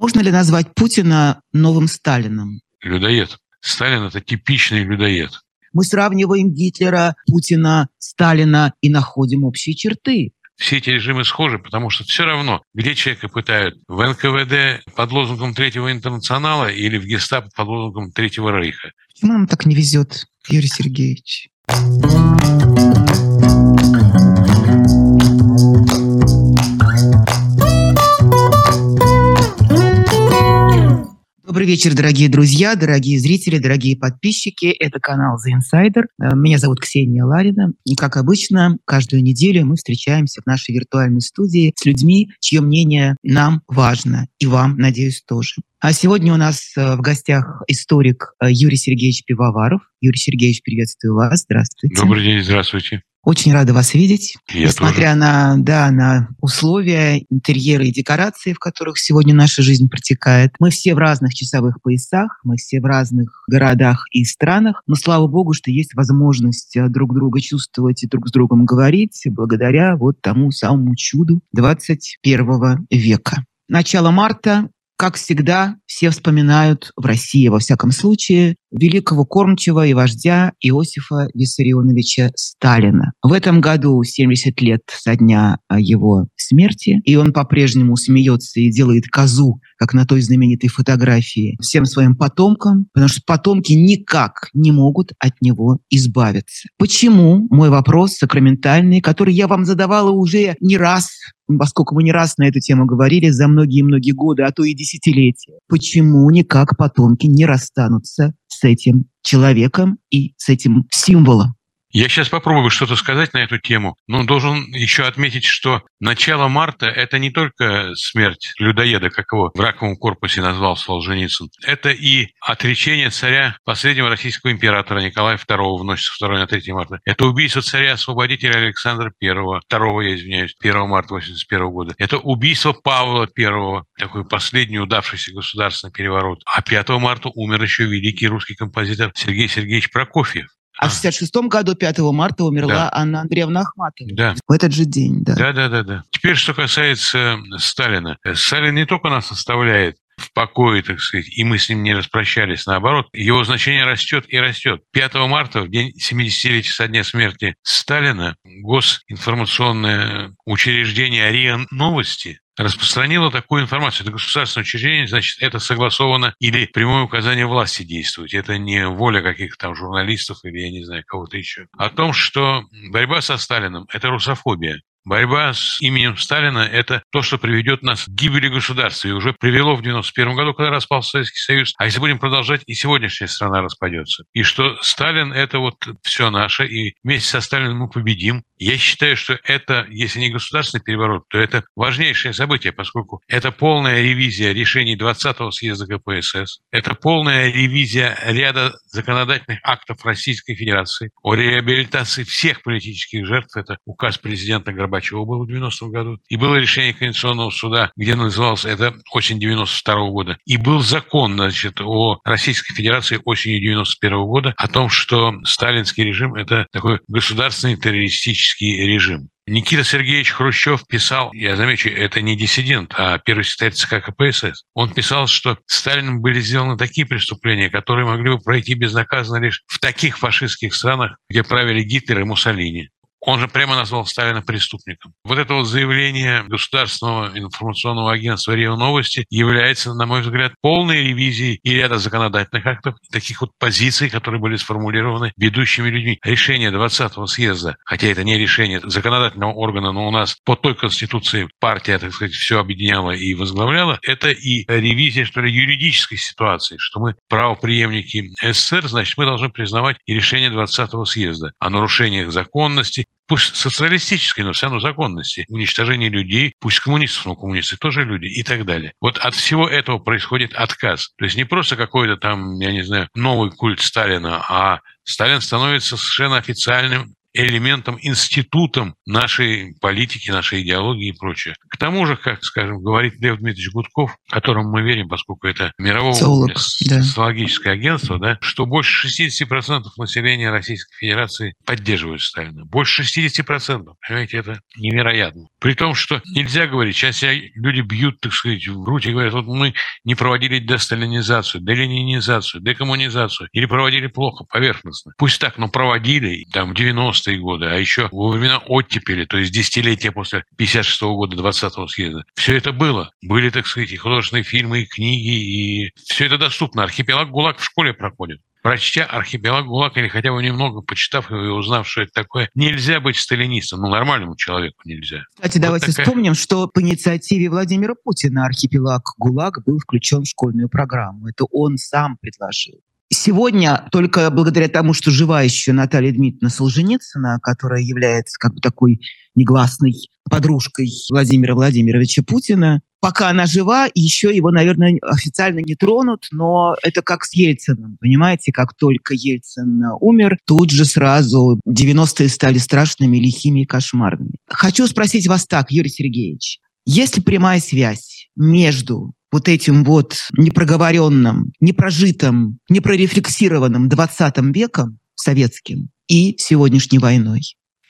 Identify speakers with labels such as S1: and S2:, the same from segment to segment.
S1: Можно ли назвать Путина новым Сталином?
S2: Людоед. Сталин – это типичный людоед.
S1: Мы сравниваем Гитлера, Путина, Сталина и находим общие черты.
S2: Все эти режимы схожи, потому что все равно, где человека пытают, в НКВД под лозунгом Третьего интернационала или в гестапо под лозунгом Третьего рейха.
S1: Почему нам так не везет, Юрий Сергеевич? Добрый вечер, дорогие друзья, дорогие зрители, дорогие подписчики. Это канал The Insider. Э, меня зовут Ксения Ларина. И, как обычно, каждую неделю мы встречаемся в нашей виртуальной студии с людьми, чье мнение нам важно. И вам, надеюсь, тоже. А сегодня у нас э, в гостях историк э, Юрий Сергеевич Пивоваров. Юрий Сергеевич, приветствую вас. Здравствуйте.
S2: Добрый день, здравствуйте.
S1: Очень рада вас видеть.
S2: Я
S1: Несмотря
S2: тоже.
S1: на, да, на условия, интерьеры и декорации, в которых сегодня наша жизнь протекает. Мы все в разных часовых поясах, мы все в разных городах и странах. Но слава богу, что есть возможность э, друг друга чувствовать и друг с другом говорить благодаря вот тому самому чуду 21 века. Начало марта как всегда, все вспоминают в России, во всяком случае, великого кормчего и вождя Иосифа Виссарионовича Сталина. В этом году 70 лет со дня а, его смерти, и он по-прежнему смеется и делает козу, как на той знаменитой фотографии, всем своим потомкам, потому что потомки никак не могут от него избавиться. Почему? Мой вопрос сакраментальный, который я вам задавала уже не раз поскольку мы не раз на эту тему говорили за многие-многие годы, а то и десятилетия. Почему никак потомки не расстанутся с этим человеком и с этим символом?
S2: Я сейчас попробую что-то сказать на эту тему, но должен еще отметить, что начало марта – это не только смерть людоеда, как его в раковом корпусе назвал Солженицын. Это и отречение царя, последнего российского императора Николая II в ночь с 2 на 3 марта. Это убийство царя-освободителя Александра I, 2, я извиняюсь, 1 марта 81 года. Это убийство Павла I, такой последний удавшийся государственный переворот. А 5 марта умер еще великий русский композитор Сергей Сергеевич Прокофьев.
S1: А в 66 году, 5 марта, умерла
S2: Да.
S1: Анна Андреевна Ахматова.
S2: Да.
S1: В этот же день, да.
S2: Да, да, да, да. Теперь, что касается Сталина. Сталин не только нас оставляет в покое, так сказать, и мы с ним не распрощались, наоборот, его значение растет и растет. 5 марта, в день 70-летия со дня смерти Сталина, госинформационное учреждение РИА Новости распространило такую информацию. Это государственное учреждение, значит, это согласовано или прямое указание власти действовать. Это не воля каких-то там журналистов или, я не знаю, кого-то еще. О том, что борьба со Сталином – это русофобия. Борьба с именем Сталина – это то, что приведет нас к гибели государства. И уже привело в 91 году, когда распался Советский Союз. А если будем продолжать, и сегодняшняя страна распадется. И что Сталин – это вот все наше, и вместе со Сталином мы победим. Я считаю, что это, если не государственный переворот, то это важнейшее событие, поскольку это полная ревизия решений 20-го съезда КПСС, это полная ревизия ряда законодательных актов Российской Федерации о реабилитации всех политических жертв. Это указ президента Горбачева был в 90-м году. И было решение Конституционного суда, где называлось это осень 92 -го года. И был закон, значит, о Российской Федерации осенью 91 -го года о том, что сталинский режим – это такой государственный террористический режим. Никита Сергеевич Хрущев писал, я замечу, это не диссидент, а первый секретарь ЦК КПСС. Он писал, что Сталином были сделаны такие преступления, которые могли бы пройти безнаказанно лишь в таких фашистских странах, где правили Гитлер и Муссолини. Он же прямо назвал Сталина преступником. Вот это вот заявление Государственного информационного агентства РИА Новости является, на мой взгляд, полной ревизией и ряда законодательных актов, таких вот позиций, которые были сформулированы ведущими людьми. Решение 20-го съезда, хотя это не решение законодательного органа, но у нас по той конституции партия, так сказать, все объединяла и возглавляла, это и ревизия, что ли, юридической ситуации, что мы правоприемники СССР, значит, мы должны признавать и решение 20-го съезда о нарушениях законности, пусть социалистической, но все равно законности, уничтожение людей, пусть коммунистов, но коммунисты тоже люди и так далее. Вот от всего этого происходит отказ. То есть не просто какой-то там, я не знаю, новый культ Сталина, а Сталин становится совершенно официальным элементом, институтом нашей политики, нашей идеологии и прочее. К тому же, как, скажем, говорит Лев Дмитриевич Гудков, которому мы верим, поскольку это мировое социологическое да. агентство, да, что больше 60% населения Российской Федерации поддерживают Сталина. Больше 60%. Понимаете, это невероятно. При том, что нельзя говорить, сейчас люди бьют, так сказать, в грудь и говорят, вот мы не проводили десталинизацию, деленинизацию, декоммунизацию, или проводили плохо, поверхностно. Пусть так, но проводили там в 90-е годы, а еще во времена оттепели, то есть десятилетия после 56 -го года 20-го съезда. Все это было. Были, так сказать, и художественные фильмы, и книги, и все это доступно. Архипелаг ГУЛАГ в школе проходит. Прочтя архипелаг ГУЛАГ или хотя бы немного почитав его и узнав, что это такое, нельзя быть сталинистом. Ну, нормальному человеку нельзя.
S1: Кстати, вот давайте такая... вспомним, что по инициативе Владимира Путина архипелаг ГУЛАГ был включен в школьную программу. Это он сам предложил. Сегодня только благодаря тому, что жива еще Наталья Дмитриевна Солженицына, которая является как бы такой негласной подружкой Владимира Владимировича Путина, пока она жива, еще его, наверное, официально не тронут, но это как с Ельциным, понимаете, как только Ельцин умер, тут же сразу 90-е стали страшными, лихими и кошмарными. Хочу спросить вас так, Юрий Сергеевич, есть ли прямая связь между вот этим вот непроговоренным, непрожитым, непрорефлексированным 20 веком советским и сегодняшней войной.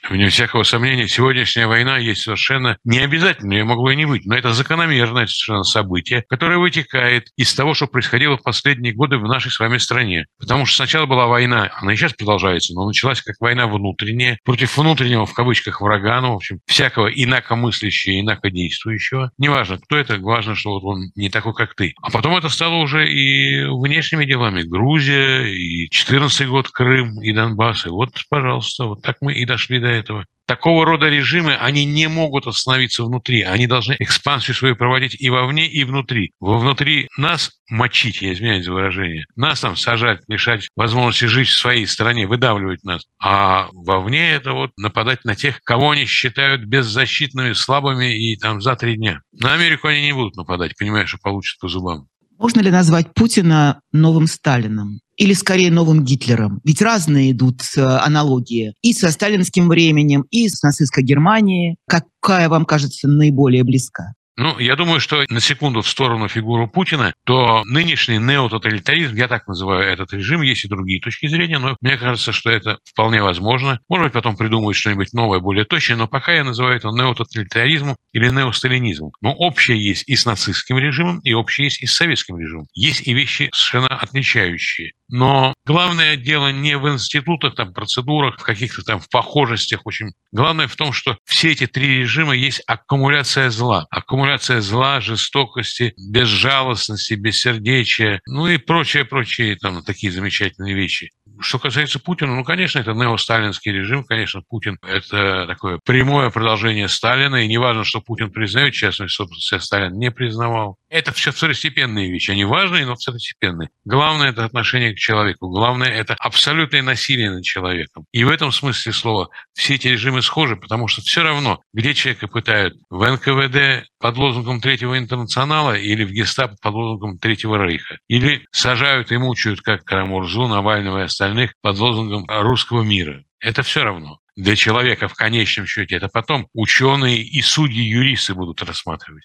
S2: Вне всякого сомнения, сегодняшняя война есть совершенно не обязательно, ее могло и не быть, но это закономерное совершенно событие, которое вытекает из того, что происходило в последние годы в нашей с вами стране. Потому что сначала была война, она и сейчас продолжается, но началась как война внутренняя, против внутреннего, в кавычках, врага, ну, в общем, всякого инакомыслящего, инакодействующего. Неважно, кто это, важно, что вот он не такой, как ты. А потом это стало уже и внешними делами. Грузия, и 14 год Крым, и Донбасс. И вот, пожалуйста, вот так мы и дошли до этого. Такого рода режимы, они не могут остановиться внутри. Они должны экспансию свою проводить и вовне, и внутри. Во внутри нас мочить, я извиняюсь за выражение, нас там сажать, лишать возможности жить в своей стране, выдавливать нас. А вовне это вот нападать на тех, кого они считают беззащитными, слабыми и там за три дня. На Америку они не будут нападать, понимаешь, что получат по зубам.
S1: Можно ли назвать Путина новым Сталином? Или скорее новым Гитлером? Ведь разные идут э, аналогии и со сталинским временем, и с нацистской Германией. Какая вам кажется наиболее близка?
S2: Ну, я думаю, что на секунду в сторону фигуры Путина, то нынешний неототалитаризм, я так называю этот режим, есть и другие точки зрения, но мне кажется, что это вполне возможно. Может быть, потом придумают что-нибудь новое, более точное, но пока я называю это неототалитаризмом или неосталинизмом. Но общее есть и с нацистским режимом, и общее есть и с советским режимом. Есть и вещи совершенно отличающие. Но главное дело не в институтах, там, процедурах, в каких-то там в похожестях. Очень главное в том, что все эти три режима есть аккумуляция зла. Аккумуляция зла, жестокости, безжалостности, бессердечия, ну и прочее-прочее, там, такие замечательные вещи. Что касается Путина, ну, конечно, это неосталинский режим, конечно, Путин – это такое прямое продолжение Сталина, и неважно, что Путин признает, честно, собственно, Сталин не признавал. Это все второстепенные вещи, они важные, но второстепенные. Главное – это отношение к человеку, главное – это абсолютное насилие над человеком. И в этом смысле слова все эти режимы схожи, потому что все равно, где человека пытают – в НКВД под лозунгом Третьего интернационала или в гестапо под лозунгом Третьего рейха. Или сажают и мучают, как Карамурзу, Навального и остальных, под лозунгом русского мира. Это все равно. Для человека в конечном счете это потом ученые и судьи, юристы будут рассматривать.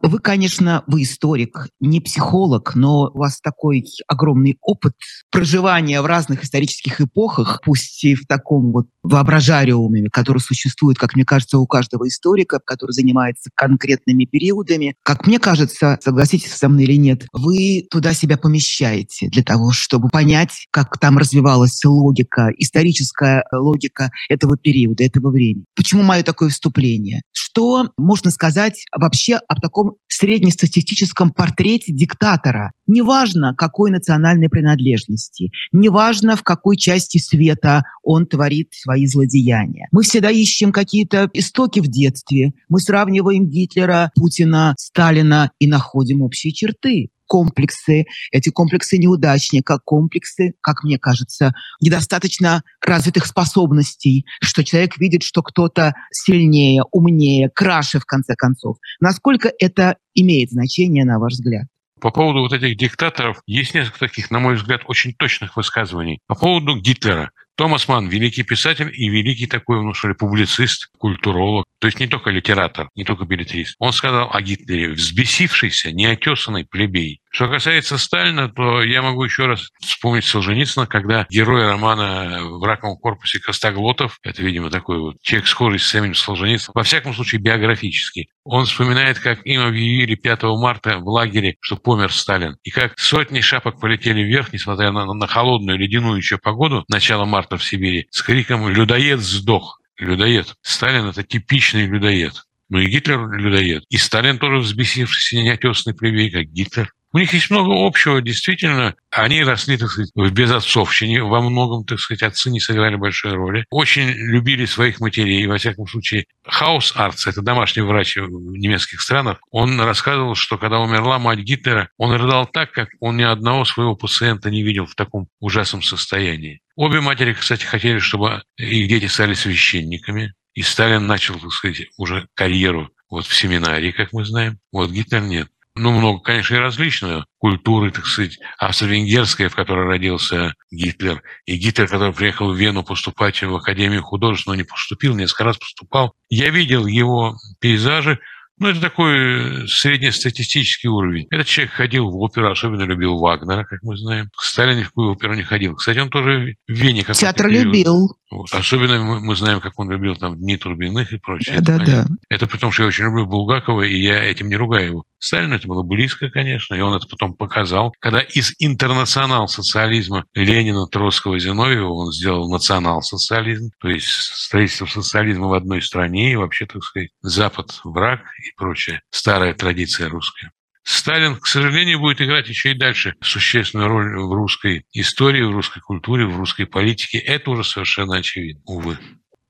S1: Вы, конечно, вы историк, не психолог, но у вас такой огромный опыт проживания в разных исторических эпохах, пусть и в таком вот воображариуме, который существует, как мне кажется, у каждого историка, который занимается конкретными периодами. Как мне кажется, согласитесь со мной или нет, вы туда себя помещаете для того, чтобы понять, как там развивалась логика, историческая логика этого периода, этого времени. Почему мое такое вступление? Что можно сказать вообще об таком среднестатистическом портрете диктатора? Неважно, какой национальной принадлежности, неважно, в какой части света он творит свои злодеяния. Мы всегда ищем какие-то истоки в детстве. Мы сравниваем Гитлера, Путина, Сталина и находим общие черты комплексы, эти комплексы неудачника, комплексы, как мне кажется, недостаточно развитых способностей, что человек видит, что кто-то сильнее, умнее, краше, в конце концов. Насколько это имеет значение, на ваш взгляд?
S2: По поводу вот этих диктаторов есть несколько таких, на мой взгляд, очень точных высказываний. По поводу Гитлера. Томас Ман – великий писатель и великий такой, ну что ли, публицист, культуролог. То есть не только литератор, не только билетрист. Он сказал о Гитлере – взбесившийся, неотесанный плебей. Что касается Сталина, то я могу еще раз вспомнить Солженицына, когда герой романа «В раковом корпусе Костоглотов», это, видимо, такой вот человек, схожий с самим Солженицыным, во всяком случае биографический, он вспоминает, как им объявили 5 марта в лагере, что помер Сталин, и как сотни шапок полетели вверх, несмотря на, на холодную ледяную еще погоду начала марта в Сибири, с криком «Людоед сдох!» Людоед. Сталин – это типичный людоед. Ну и Гитлер людоед. И Сталин тоже взбесившийся неотесный плебей, как Гитлер. У них есть много общего, действительно. Они росли, так сказать, в безотцовщине. Во многом, так сказать, отцы не сыграли большой роли. Очень любили своих матерей. Во всяком случае, Хаус Арц, это домашний врач в немецких странах, он рассказывал, что когда умерла мать Гитлера, он рыдал так, как он ни одного своего пациента не видел в таком ужасном состоянии. Обе матери, кстати, хотели, чтобы их дети стали священниками. И Сталин начал, так сказать, уже карьеру вот в семинарии, как мы знаем. Вот Гитлер нет ну, много, конечно, и различного культуры, так сказать, австро-венгерская, в которой родился Гитлер, и Гитлер, который приехал в Вену поступать в Академию художеств, но не поступил, несколько раз поступал. Я видел его пейзажи, ну, это такой среднестатистический уровень. Этот человек ходил в оперу, особенно любил Вагнера, как мы знаем. Сталин ни в какую оперу не ходил. Кстати, он тоже в Вене...
S1: Театр любил.
S2: Вот. Особенно мы, мы знаем, как он любил там Дни Турбиных и прочее.
S1: Да, да, да.
S2: Это при том, что я очень люблю Булгакова, и я этим не ругаю его. Сталину это было близко, конечно, и он это потом показал. Когда из интернационал-социализма Ленина, Троцкого, Зиновьева он сделал национал-социализм, то есть строительство социализма в одной стране, и вообще, так сказать, Запад – враг и прочее. Старая традиция русская. Сталин, к сожалению, будет играть еще и дальше существенную роль в русской истории, в русской культуре, в русской политике. Это уже совершенно очевидно, увы.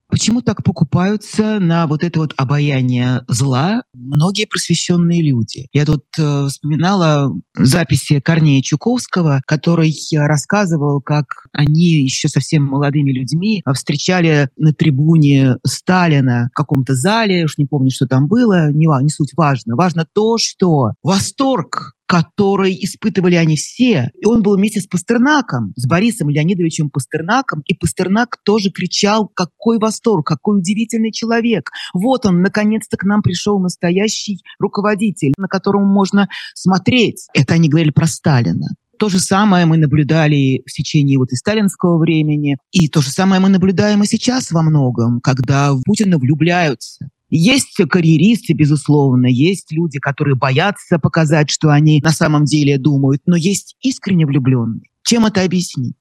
S1: Почему так покупаются на вот это вот обаяние зла многие просвещенные люди? Я тут э, вспоминала записи Корнея Чуковского, который рассказывал, как они еще совсем молодыми людьми встречали на трибуне Сталина в каком-то зале, уж не помню, что там было, не, не суть важно. Важно то, что восторг который испытывали они все. И он был вместе с Пастернаком, с Борисом Леонидовичем Пастернаком, и Пастернак тоже кричал, какой восторг, какой удивительный человек. Вот он, наконец-то к нам пришел настоящий руководитель, на которого можно смотреть. Это они говорили про Сталина. То же самое мы наблюдали в течение вот и сталинского времени, и то же самое мы наблюдаем и сейчас во многом, когда в Путина влюбляются. Есть карьеристы, безусловно, есть люди, которые боятся показать, что они на самом деле думают, но есть искренне влюбленные. Чем это объяснить?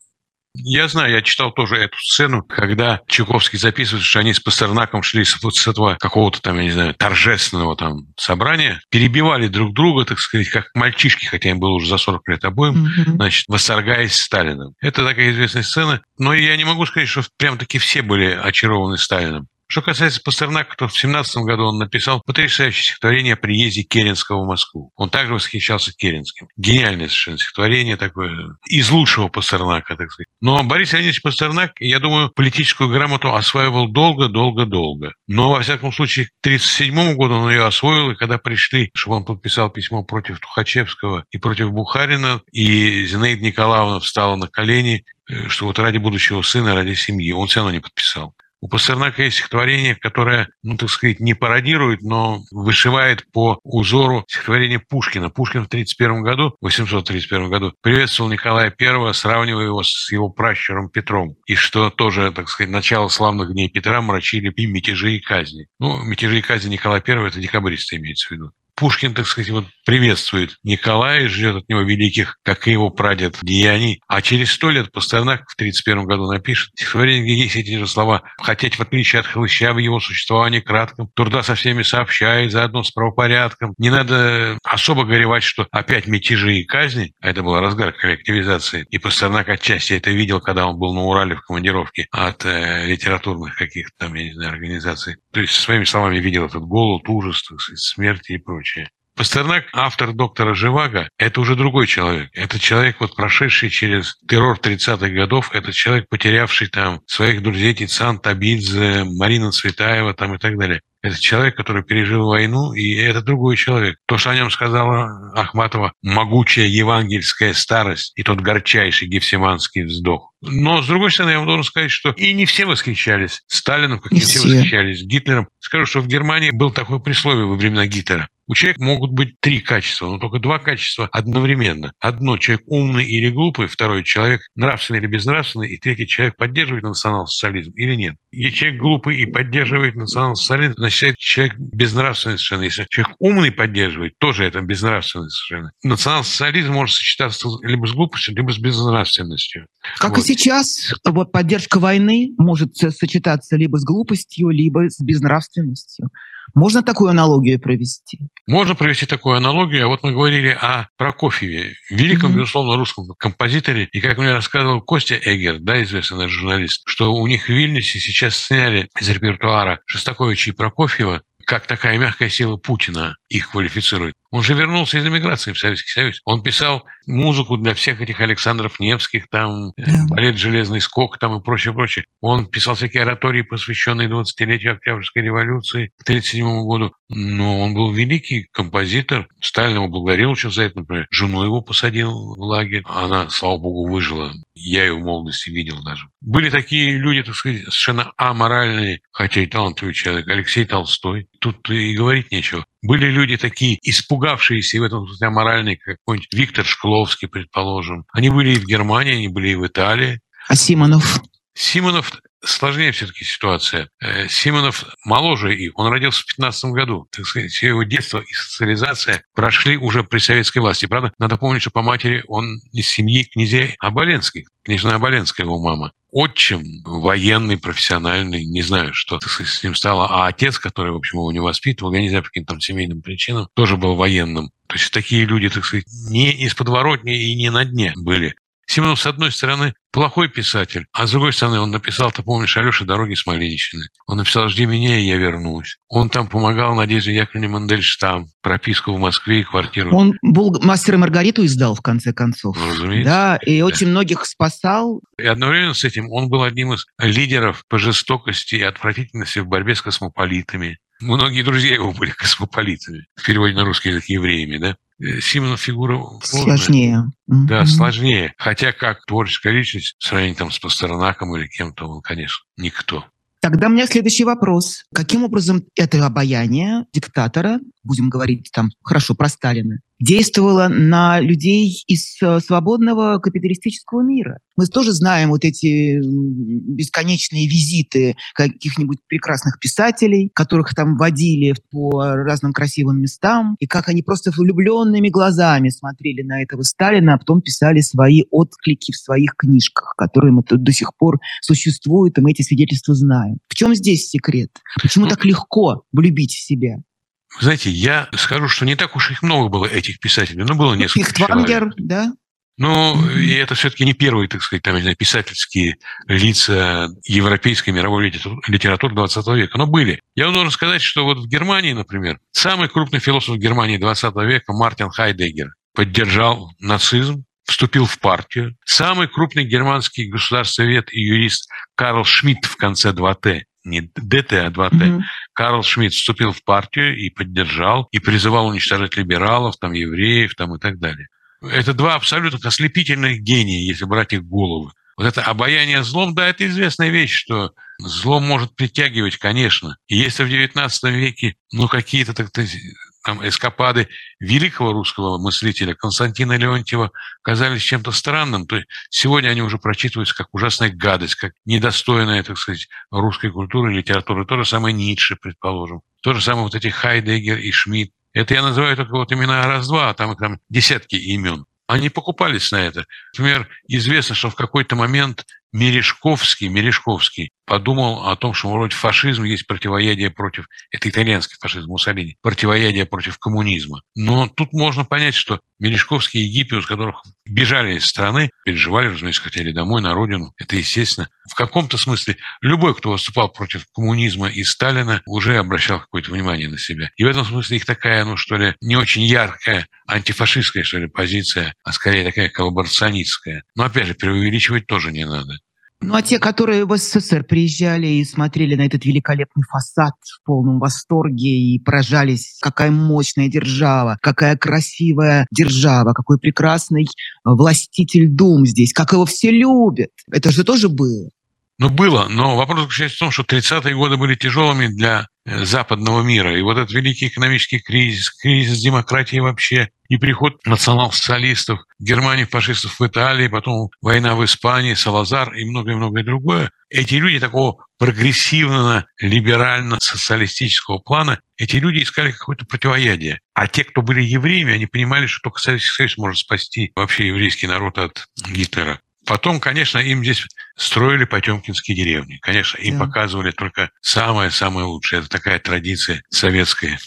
S2: Я знаю, я читал тоже эту сцену, когда Чуковский записывает, что они с Пастернаком шли с, вот с этого какого-то там, я не знаю, торжественного там собрания, перебивали друг друга, так сказать, как мальчишки, хотя им было уже за 40 лет обоим, mm-hmm. значит, восторгаясь Сталиным. Это такая известная сцена, но я не могу сказать, что прям таки все были очарованы Сталиным. Что касается Пастернака, то в 17 году он написал потрясающее стихотворение о приезде Керенского в Москву. Он также восхищался Керенским. Гениальное совершенно стихотворение такое, из лучшего Пастернака, так сказать. Но Борис Леонидович Пастернак, я думаю, политическую грамоту осваивал долго-долго-долго. Но, во всяком случае, к 1937 году он ее освоил, и когда пришли, чтобы он подписал письмо против Тухачевского и против Бухарина, и Зинаида Николаевна встала на колени, э, что вот ради будущего сына, ради семьи, он все равно не подписал. У Пастернака есть стихотворение, которое, ну, так сказать, не пародирует, но вышивает по узору стихотворения Пушкина. Пушкин в 1931 году, 831 году, приветствовал Николая I, сравнивая его с его пращуром Петром. И что тоже, так сказать, начало славных дней Петра мрачили и мятежи и казни. Ну, мятежи и казни Николая I – это декабристы имеется в виду. Пушкин, так сказать, вот приветствует Николая, ждет от него великих, как и его прадед, деяний. А через сто лет Пастернак в 1931 году напишет стихотворение, есть эти же слова. «Хотеть, в отличие от Хлыща, в его существовании кратком, труда со всеми сообщая, заодно с правопорядком». Не надо особо горевать, что опять мятежи и казни, а это был разгар коллективизации, и Пастернак отчасти это видел, когда он был на Урале в командировке от э, литературных каких-то там, я не знаю, организаций. То есть, своими словами, видел этот голод, ужас, смерть и прочее прочее. Пастернак, автор доктора Живаго, это уже другой человек. Это человек, вот прошедший через террор 30-х годов, это человек, потерявший там своих друзей Тицан, Табидзе, Марина Цветаева там и так далее. Это человек, который пережил войну, и это другой человек. То, что о нем сказала Ахматова, могучая евангельская старость и тот горчайший гефсиманский вздох. Но, с другой стороны, я вам должен сказать, что и не все восхищались Сталином, как не, не все восхищались Гитлером. Скажу, что в Германии был такой присловие во времена Гитлера. У человека могут быть три качества, но только два качества одновременно. Одно – человек умный или глупый, второй – человек нравственный или безнравственный, и третий – человек поддерживает национал-социализм или нет. Если человек глупый и поддерживает национал-социализм, значит, человек безнравственный совершенно. Если человек умный поддерживает, тоже это безнравственный совершенно. Национал-социализм может сочетаться либо с глупостью, либо с безнравственностью.
S1: Как вот. Сейчас, вот поддержка войны может сочетаться либо с глупостью, либо с безнравственностью. Можно такую аналогию провести?
S2: Можно провести такую аналогию. А вот мы говорили о Прокофьеве, великом, mm-hmm. безусловно, русском композиторе. И как мне рассказывал Костя Эгер, да, известный наш журналист, что у них в Вильнюсе сейчас сняли из репертуара Шостаковича и Прокофьева как такая мягкая сила Путина их квалифицирует. Он же вернулся из эмиграции в Советский Союз. Он писал музыку для всех этих Александров Невских, там, yeah. балет «Железный скок» там и прочее, прочее. Он писал всякие оратории, посвященные 20-летию Октябрьской революции к 1937 году. Но он был великий композитор. Сталин его благодарил очень за это, например. Жену его посадил в лагерь. Она, слава богу, выжила. Я ее в молодости видел даже. Были такие люди, так сказать, совершенно аморальные, хотя и талантливый человек. Алексей Толстой. Тут и говорить нечего. Были люди такие, испугавшиеся, и в этом смысле аморальные, как какой-нибудь Виктор Шкловский, предположим. Они были и в Германии, они были и в Италии.
S1: А Симонов?
S2: Симонов сложнее все-таки ситуация. Э, Симонов моложе их, он родился в 15 году. Так сказать, все его детство и социализация прошли уже при советской власти. Правда, надо помнить, что по матери он из семьи князей Оболенских. Княжна Оболенская его мама. Отчим военный, профессиональный, не знаю, что сказать, с ним стало. А отец, который, в общем, его не воспитывал, я не знаю, по каким там семейным причинам, тоже был военным. То есть такие люди, так сказать, не из подворотни и не на дне были. Симонов, с одной стороны, плохой писатель, а с другой стороны, он написал, ты помнишь, Алеша «Дороги с Малиничины». Он написал «Жди меня, и я вернусь». Он там помогал Надежде Яковлевне Мандельштам, прописку в Москве и квартиру.
S1: Он был «Мастер и Маргариту» издал, в конце концов. Ну, разумеется. Да, и да. очень многих спасал.
S2: И одновременно с этим он был одним из лидеров по жестокости и отвратительности в борьбе с космополитами. Многие друзья его были космополитами, в переводе на русский язык евреями, да? Э, Симонов фигура
S1: сложная. Сложнее.
S2: Да, mm-hmm. сложнее. Хотя как творческая личность, в сравнении там с Пастернаком или кем-то, он, конечно, никто.
S1: Тогда у меня следующий вопрос. Каким образом это обаяние диктатора, будем говорить там хорошо про Сталина, действовало на людей из э, свободного капиталистического мира? Мы тоже знаем вот эти бесконечные визиты каких-нибудь прекрасных писателей, которых там водили по разным красивым местам, и как они просто влюбленными глазами смотрели на этого Сталина, а потом писали свои отклики в своих книжках, которые мы тут до сих пор существуют, и мы эти свидетельства знаем. В чем здесь секрет? Почему так легко влюбить в себя?
S2: Знаете, я скажу, что не так уж их много было, этих писателей, но было несколько
S1: Ихтвангер, да?
S2: Ну, и это все-таки не первые, так сказать, там, не знаю, писательские лица европейской мировой литературы 20 века, но были. Я вам должен сказать, что вот в Германии, например, самый крупный философ Германии 20 века Мартин Хайдеггер поддержал нацизм, вступил в партию. Самый крупный германский государствовед и юрист Карл Шмидт в конце 2Т не ДТ, а 2Т. Mm-hmm. Карл Шмидт вступил в партию и поддержал, и призывал уничтожать либералов, там, евреев там, и так далее. Это два абсолютно ослепительных гения, если брать их головы. Вот это обаяние злом, да, это известная вещь, что зло может притягивать, конечно. И если в XIX веке, ну, какие-то так, эскапады великого русского мыслителя Константина Леонтьева казались чем-то странным, то сегодня они уже прочитываются как ужасная гадость, как недостойная, так сказать, русской культуры и литературы. То же самое Ницше, предположим. То же самое вот эти Хайдеггер и Шмидт. Это я называю только вот имена раз-два, а там их там десятки имен. Они покупались на это. Например, известно, что в какой-то момент Мережковский, Мережковский подумал о том, что вроде фашизм есть противоядие против, это итальянский фашизм Муссолини, противоядие против коммунизма. Но тут можно понять, что Мережковский и Египет, с которых бежали из страны, переживали, разумеется, хотели домой, на родину. Это естественно. В каком-то смысле любой, кто выступал против коммунизма и Сталина, уже обращал какое-то внимание на себя. И в этом смысле их такая, ну что ли, не очень яркая антифашистская, что ли, позиция, а скорее такая коллаборационистская. Но опять же, преувеличивать тоже не надо.
S1: Ну, а те, которые в СССР приезжали и смотрели на этот великолепный фасад в полном восторге и поражались, какая мощная держава, какая красивая держава, какой прекрасный властитель дум здесь, как его все любят. Это же тоже было.
S2: Ну, было, но вопрос заключается в том, что 30-е годы были тяжелыми для э, западного мира. И вот этот великий экономический кризис, кризис демократии вообще, и приход национал-социалистов, Германии, фашистов в Италии, потом война в Испании, Салазар и многое-многое другое. Эти люди такого прогрессивно-либерально-социалистического плана, эти люди искали какое-то противоядие. А те, кто были евреями, они понимали, что только Советский Союз может спасти вообще еврейский народ от Гитлера. Потом, конечно, им здесь строили потемкинские деревни. Конечно, им да. показывали только самое-самое лучшее. Это такая традиция советской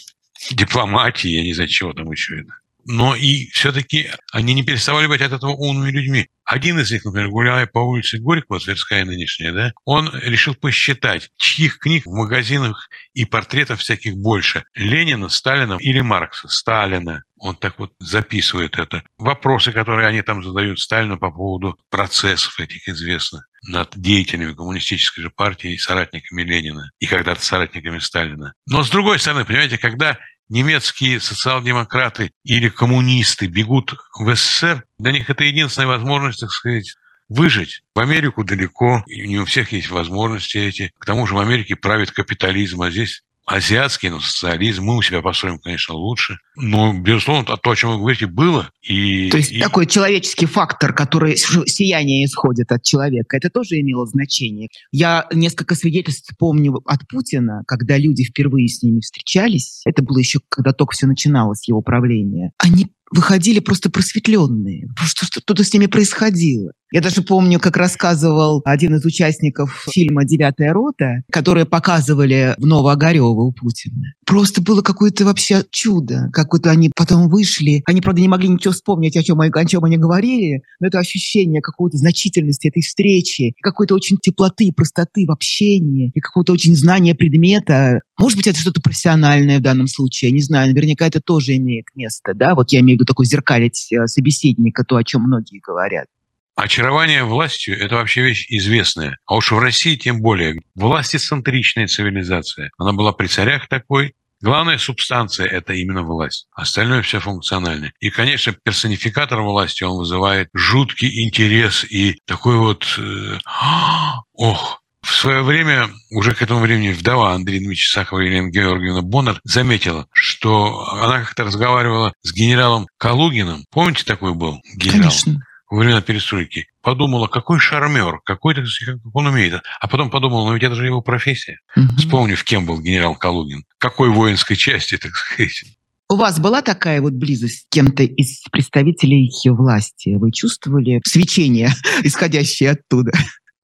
S2: дипломатии, я не знаю, чего там еще это но и все-таки они не переставали быть от этого умными людьми. Один из них, например, гуляя по улице Горького, Тверская нынешняя, да, он решил посчитать, чьих книг в магазинах и портретов всяких больше. Ленина, Сталина или Маркса? Сталина. Он так вот записывает это. Вопросы, которые они там задают Сталину по поводу процессов этих известных над деятелями коммунистической же партии и соратниками Ленина, и когда-то соратниками Сталина. Но с другой стороны, понимаете, когда немецкие социал-демократы или коммунисты бегут в СССР, для них это единственная возможность, так сказать, выжить. В Америку далеко, и не у всех есть возможности эти. К тому же в Америке правит капитализм, а здесь азиатский, но социализм. Мы у себя построим, конечно, лучше. Но, безусловно, то, о чем вы говорите, было.
S1: И, то есть и... такой человеческий фактор, который сияние исходит от человека, это тоже имело значение. Я несколько свидетельств помню от Путина, когда люди впервые с ними встречались. Это было еще, когда только все начиналось, его правление. Они выходили просто просветленные. Что что-то с ними происходило. Я даже помню, как рассказывал один из участников фильма «Девятая рота», которые показывали в Новоогарево у Путина. Просто было какое-то вообще чудо. Как-то они потом вышли. Они, правда, не могли ничего вспомнить, о чем, о чем они говорили, но это ощущение какой-то значительности этой встречи, какой-то очень теплоты простоты в общении, и какого-то очень знания предмета. Может быть, это что-то профессиональное в данном случае, не знаю, наверняка это тоже имеет место, да, вот я имею в виду такой зеркалить э, собеседника, то, о чем многие говорят.
S2: Очарование властью – это вообще вещь известная. А уж в России тем более. Властицентричная цивилизация. Она была при царях такой, Главная субстанция – это именно власть. Остальное все функционально. И, конечно, персонификатор власти, он вызывает жуткий интерес и такой вот... Э, ох, в свое время, уже к этому времени, вдова Андрея Дмитриевича Сахова Елена Георгиевна Боннер заметила, что она как-то разговаривала с генералом Калугиным. Помните, такой был генерал? Конечно во времена перестройки, подумала, какой шармер, какой как он умеет. А потом подумала, ну ведь это же его профессия. Угу. Вспомнив, кем был генерал Калугин, какой воинской части, так сказать.
S1: У вас была такая вот близость с кем-то из представителей власти? Вы чувствовали свечение, исходящее оттуда?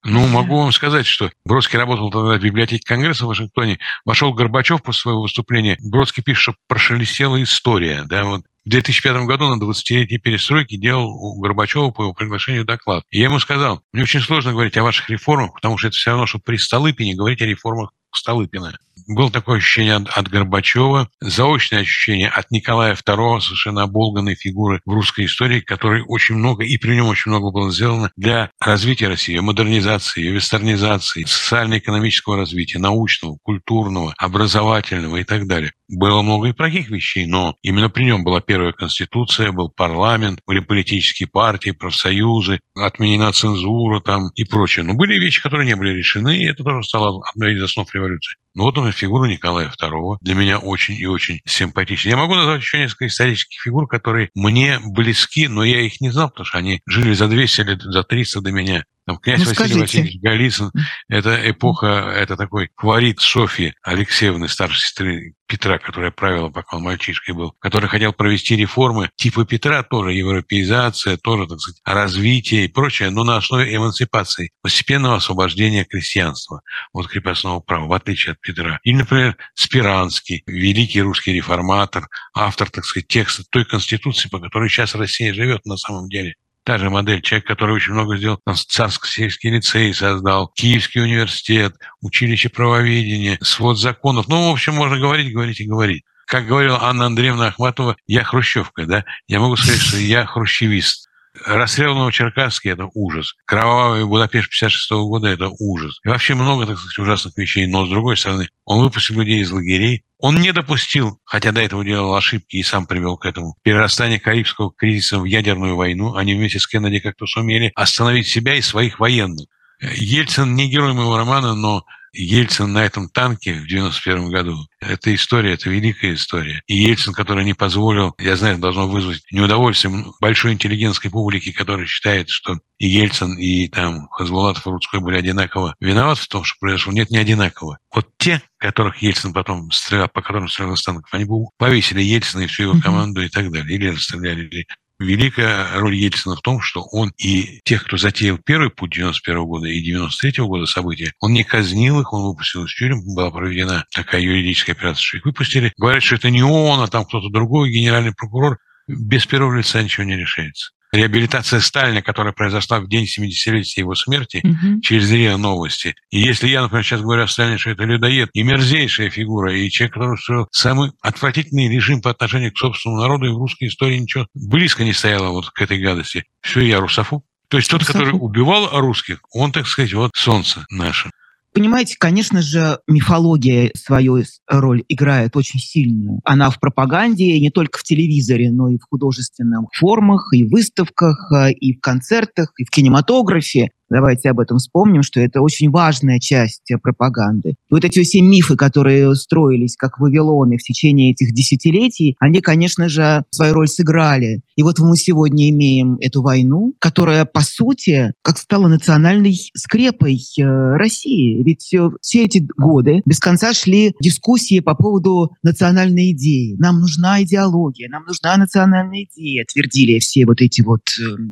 S2: Ну, могу вам сказать, что Бродский работал тогда в библиотеке Конгресса в Вашингтоне. Вошел Горбачев после своего выступления. Бродский пишет, что прошелестела история. Да, вот в 2005 году на 20-летней перестройке делал у Горбачева по его приглашению доклад. И я ему сказал, мне очень сложно говорить о ваших реформах, потому что это все равно, что при Столыпине говорить о реформах Столыпина. Было такое ощущение от, от Горбачева, заочное ощущение от Николая II, совершенно оболганной фигуры в русской истории, которой очень много, и при нем очень много было сделано для развития России, модернизации, вестернизации, социально-экономического развития, научного, культурного, образовательного и так далее. Было много и плохих вещей, но именно при нем была первая конституция, был парламент, были политические партии, профсоюзы, отменена цензура там и прочее. Но были вещи, которые не были решены, и это тоже стало одной из основ революции. Ну вот он фигура Николая II для меня очень и очень симпатична. Я могу назвать еще несколько исторических фигур, которые мне близки, но я их не знал, потому что они жили за 200 лет, за 300 до меня. Там князь ну, Василий скажите. Васильевич Голицын – это эпоха, это такой фаворит Софьи Алексеевны, старшей сестры Петра, которая правила, пока он мальчишкой был, который хотел провести реформы типа Петра, тоже европеизация, тоже, так сказать, развитие и прочее, но на основе эмансипации, постепенного освобождения крестьянства от крепостного права, в отличие от Петра. Или, например, Спиранский, великий русский реформатор, автор, так сказать, текста той конституции, по которой сейчас Россия живет на самом деле та же модель. Человек, который очень много сделал, там, Царско-сельский лицей создал, Киевский университет, училище правоведения, свод законов. Ну, в общем, можно говорить, говорить и говорить. Как говорила Анна Андреевна Ахматова, я хрущевка, да? Я могу сказать, что я хрущевист. Расстрел Новочеркасский – это ужас. Кровавый Будапешт 56 -го года – это ужас. И вообще много, так сказать, ужасных вещей. Но, с другой стороны, он выпустил людей из лагерей, он не допустил, хотя до этого делал ошибки и сам привел к этому, перерастание Карибского кризиса в ядерную войну. Они вместе с Кеннеди как-то сумели остановить себя и своих военных. Ельцин не герой моего романа, но Ельцин на этом танке в 91 году. Это история, это великая история. И Ельцин, который не позволил, я знаю, должно вызвать неудовольствие большой интеллигентской публики, которая считает, что и Ельцин, и там Хазбулатов и Рудской были одинаково виноваты в том, что произошло. Нет, не одинаково. Вот те, которых Ельцин потом стрелял, по которым стрелял из танков, они бы повесили Ельцина и всю его команду и так далее. Или расстреляли, или Великая роль Ельцина в том, что он и тех, кто затеял первый путь 91 года и 93 года события, он не казнил их, он выпустил из тюрем, была проведена такая юридическая операция, что их выпустили. Говорят, что это не он, а там кто-то другой, генеральный прокурор. Без первого лица ничего не решается реабилитация Сталина, которая произошла в день 70-летия его смерти, угу. через РИА Новости. И если я, например, сейчас говорю о Сталине, что это людоед и мерзейшая фигура, и человек, который устроил самый отвратительный режим по отношению к собственному народу, и в русской истории ничего близко не стояло вот к этой гадости. Все, я русофоб. То есть тот, который убивал русских, он, так сказать, вот солнце наше
S1: понимаете, конечно же, мифология свою роль играет очень сильную. Она в пропаганде, не только в телевизоре, но и в художественных формах, и в выставках, э, и в концертах, и в кинематографе. Давайте об этом вспомним, что это очень важная часть э, пропаганды. Вот эти все мифы, которые строились как Вавилоны в течение этих десятилетий, они, конечно же, свою роль сыграли. И вот мы сегодня имеем эту войну, которая, по сути, как стала национальной скрепой э, России. Ведь э, все эти годы без конца шли дискуссии по поводу национальной идеи. Нам нужна идеология, нам нужна национальная идея, твердили все вот эти вот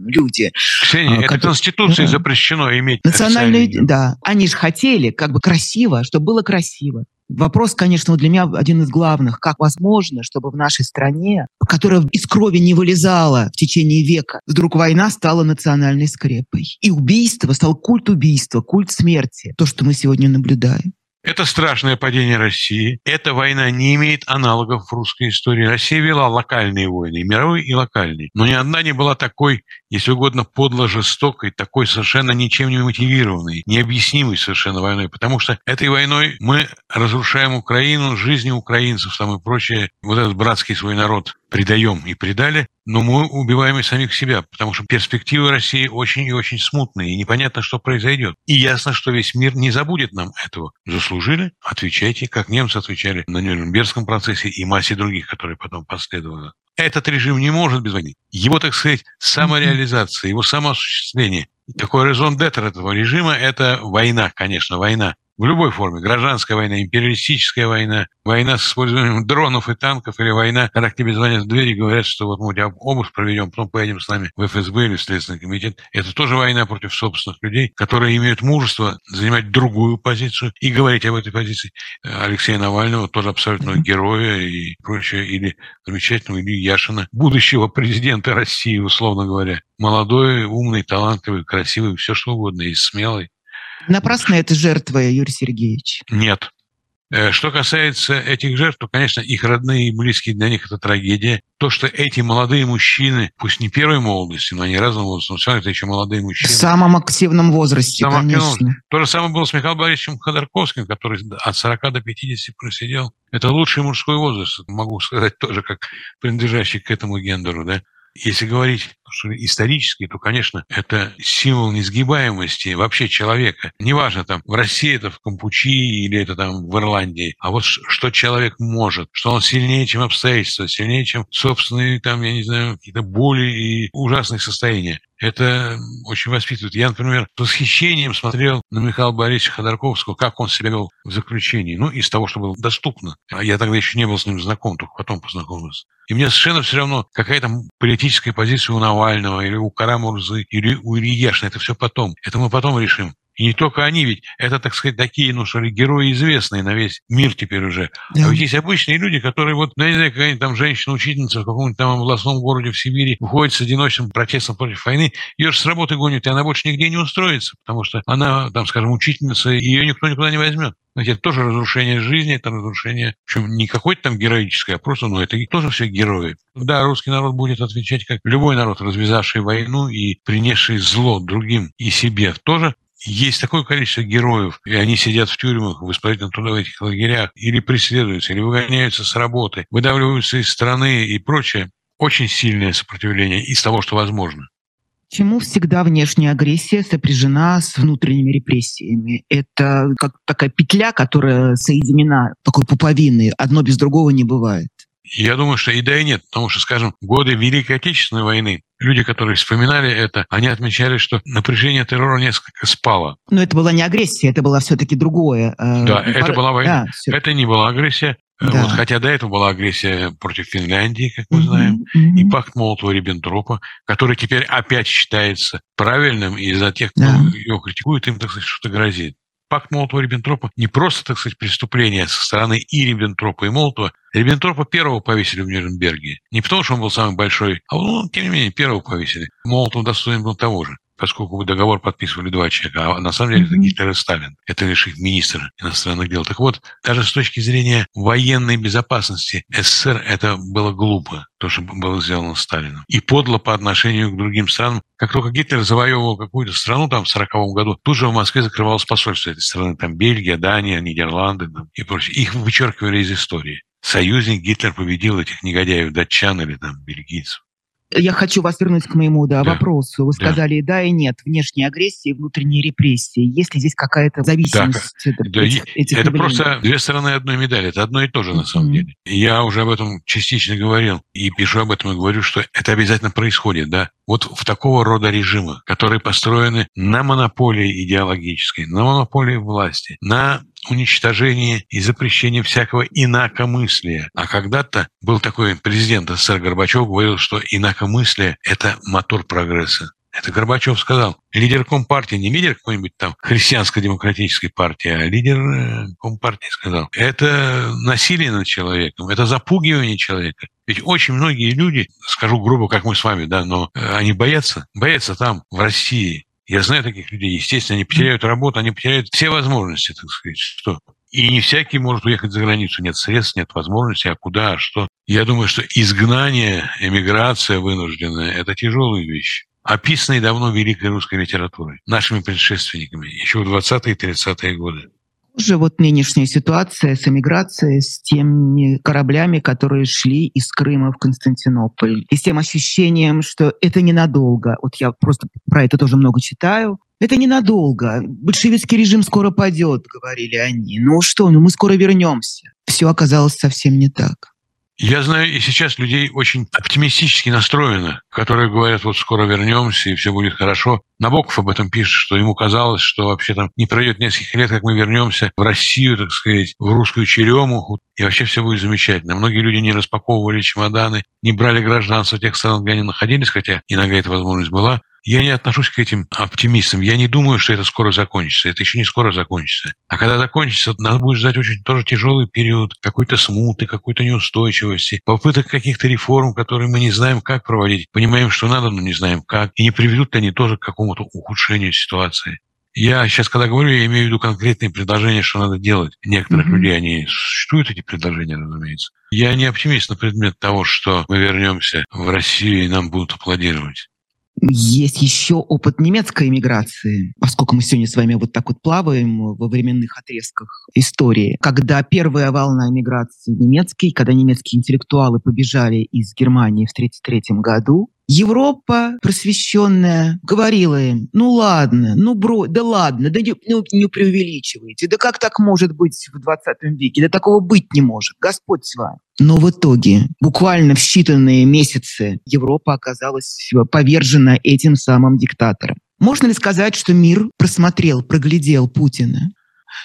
S1: люди.
S2: Ксения, это которые... Конституция запрещена запрещено иметь
S1: национальную, да. Они же хотели, как бы красиво, чтобы было красиво. Вопрос, конечно, для меня один из главных. Как возможно, чтобы в нашей стране, которая из крови не вылезала в течение века, вдруг война стала национальной скрепой? И убийство стал культ убийства, культ смерти. То, что мы сегодня наблюдаем.
S2: Это страшное падение России. Эта война не имеет аналогов в русской истории. Россия вела локальные войны, мировые, и локальные. Но ни одна не была такой, если угодно, подло жестокой, такой совершенно ничем не мотивированной, необъяснимой совершенно войной. Потому что этой войной мы разрушаем Украину, жизни украинцев, там и прочее. Вот этот братский свой народ предаем и предали, но мы убиваем и самих себя, потому что перспективы России очень и очень смутные, и непонятно, что произойдет. И ясно, что весь мир не забудет нам этого. Заслужили? Отвечайте, как немцы отвечали на Нюрнбергском процессе и массе других, которые потом последовали. Этот режим не может без войны. Его, так сказать, самореализация, его самоосуществление, такой резон детер этого режима – это война, конечно, война в любой форме. Гражданская война, империалистическая война, война с использованием дронов и танков, или война, когда к тебе звонят в дверь и говорят, что вот мы у тебя обыск проведем, потом поедем с нами в ФСБ или в Следственный комитет. Это тоже война против собственных людей, которые имеют мужество занимать другую позицию и говорить об этой позиции. Алексея Навального, тоже абсолютного героя и прочее, или замечательного Ильи Яшина, будущего президента России, условно говоря. Молодой, умный, талантливый, красивый, все что угодно, и смелый.
S1: Напрасно это жертва, Юрий Сергеевич.
S2: Нет. Э, что касается этих жертв, то, конечно, их родные и близкие для них это трагедия. То, что эти молодые мужчины, пусть не первой молодости, но они разного возраста, но все равно это еще молодые мужчины. В
S1: самом активном возрасте, самом конечно. Активном.
S2: То же самое было с Михаилом Борисовичем Ходорковским, который от 40 до 50 просидел. Это лучший мужской возраст, могу сказать тоже, как принадлежащий к этому гендеру. Да? Если говорить исторически, то, конечно, это символ несгибаемости вообще человека. Неважно, там, в России это в Кампучи или это там в Ирландии, а вот что человек может, что он сильнее, чем обстоятельства, сильнее, чем собственные, там, я не знаю, какие-то боли и ужасные состояния. Это очень воспитывает. Я, например, с восхищением смотрел на Михаила Борисовича Ходорковского, как он себя вел в заключении. Ну, из того, что было доступно. А я тогда еще не был с ним знаком, только потом познакомился. И мне совершенно все равно, какая там политическая позиция у Навального, или у Карамурзы, или у Ильи Яшина. Это все потом. Это мы потом решим. И не только они, ведь это, так сказать, такие, ну что ли, герои известные на весь мир теперь уже. Да. А ведь есть обычные люди, которые вот, ну, не знаю, какая-нибудь там женщина-учительница в каком-нибудь там областном городе в Сибири выходит с одиночным протестом против войны, ее же с работы гонят, и она больше нигде не устроится, потому что она, там, скажем, учительница, и ее никто никуда не возьмет. Знаете, это тоже разрушение жизни, это разрушение, причем не какое-то там героическое, а просто, ну, это тоже все герои. Да, русский народ будет отвечать, как любой народ, развязавший войну и принесший зло другим и себе тоже есть такое количество героев, и они сидят в тюрьмах, в исправительно трудовых лагерях, или преследуются, или выгоняются с работы, выдавливаются из страны и прочее. Очень сильное сопротивление из того, что возможно.
S1: Чему всегда внешняя агрессия сопряжена с внутренними репрессиями? Это как такая петля, которая соединена такой пуповиной. Одно без другого не бывает.
S2: Я думаю, что и да, и нет, потому что, скажем, годы Великой Отечественной войны, люди, которые вспоминали это, они отмечали, что напряжение террора несколько спало.
S1: Но это была не агрессия, это было все-таки другое.
S2: Э, да, это была война. Да, это не была агрессия. Э, да. Вот, хотя до этого была агрессия против Финляндии, как мы знаем, mm-hmm. и пакт Молотова-Риббентропа, который теперь опять считается правильным, и за тех, кто да. его критикует, им, так сказать, что-то грозит. Пакт Молотова-Риббентропа не просто, так сказать, преступление со стороны и Риббентропа, и Молотова. Риббентропа первого повесили в Нюрнберге. Не потому, что он был самый большой, а ну, тем не менее, первого повесили. Молотов достоин был того же поскольку договор подписывали два человека, а на самом деле это Гитлер и Сталин. Это лишь их министр иностранных дел. Так вот, даже с точки зрения военной безопасности СССР это было глупо, то, что было сделано Сталином. И подло по отношению к другим странам. Как только Гитлер завоевывал какую-то страну там в 40 году, тут же в Москве закрывалось посольство этой страны. Там Бельгия, Дания, Нидерланды там, и прочее. Их вычеркивали из истории. Союзник Гитлер победил этих негодяев, датчан или там бельгийцев.
S1: Я хочу вас вернуть к моему да, да. вопросу. Вы сказали да. да и нет. Внешней агрессии, внутренней репрессии. Есть ли здесь какая-то зависимость
S2: да, да, этих, этих Это просто две стороны одной медали. Это одно и то же на самом mm-hmm. деле. Я уже об этом частично говорил и пишу об этом и говорю, что это обязательно происходит. Да? Вот в такого рода режимы, которые построены на монополии идеологической, на монополии власти, на уничтожение и запрещение всякого инакомыслия. А когда-то был такой президент СССР Горбачев, говорил, что инакомыслие – это мотор прогресса. Это Горбачев сказал. Лидер Компартии, не лидер какой-нибудь там христианско-демократической партии, а лидер э, Компартии сказал. Это насилие над человеком, это запугивание человека. Ведь очень многие люди, скажу грубо, как мы с вами, да, но э, они боятся, боятся там, в России, я знаю таких людей. Естественно, они потеряют работу, они потеряют все возможности, так сказать, что. И не всякий может уехать за границу. Нет средств, нет возможности, а куда, а что. Я думаю, что изгнание, эмиграция вынужденная – это тяжелые вещи описанные давно великой русской литературой, нашими предшественниками, еще в 20-е и 30-е годы
S1: же вот нынешняя ситуация с эмиграцией, с теми кораблями, которые шли из Крыма в Константинополь, и с тем ощущением, что это ненадолго. Вот я просто про это тоже много читаю. Это ненадолго. Большевистский режим скоро падет, говорили они. Ну что, ну мы скоро вернемся. Все оказалось совсем не так.
S2: Я знаю и сейчас людей очень оптимистически настроено, которые говорят, вот скоро вернемся, и все будет хорошо. Набоков об этом пишет, что ему казалось, что вообще там не пройдет несколько лет, как мы вернемся в Россию, так сказать, в русскую черемуху, и вообще все будет замечательно. Многие люди не распаковывали чемоданы, не брали гражданство тех стран, где они находились, хотя иногда эта возможность была. Я не отношусь к этим оптимистам. Я не думаю, что это скоро закончится. Это еще не скоро закончится. А когда закончится, нас будет ждать очень тоже тяжелый период какой-то смуты, какой-то неустойчивости, попыток каких-то реформ, которые мы не знаем, как проводить. Понимаем, что надо, но не знаем, как. И не приведут ли они тоже к какому-то ухудшению ситуации. Я сейчас, когда говорю, я имею в виду конкретные предложения, что надо делать. Некоторых mm-hmm. людей, они существуют, эти предложения, разумеется. Я не оптимист на предмет того, что мы вернемся в Россию и нам будут аплодировать.
S1: Есть еще опыт немецкой иммиграции, поскольку мы сегодня с вами вот так вот плаваем во временных отрезках истории. Когда первая волна иммиграции немецкой, когда немецкие интеллектуалы побежали из Германии в 1933 году, Европа просвещенная говорила им, ну ладно, ну бро, да ладно, да не, ну, не преувеличивайте, да как так может быть в 20 веке, да такого быть не может, Господь с вами. Но в итоге, буквально в считанные месяцы, Европа оказалась повержена этим самым диктатором. Можно ли сказать, что мир просмотрел, проглядел Путина?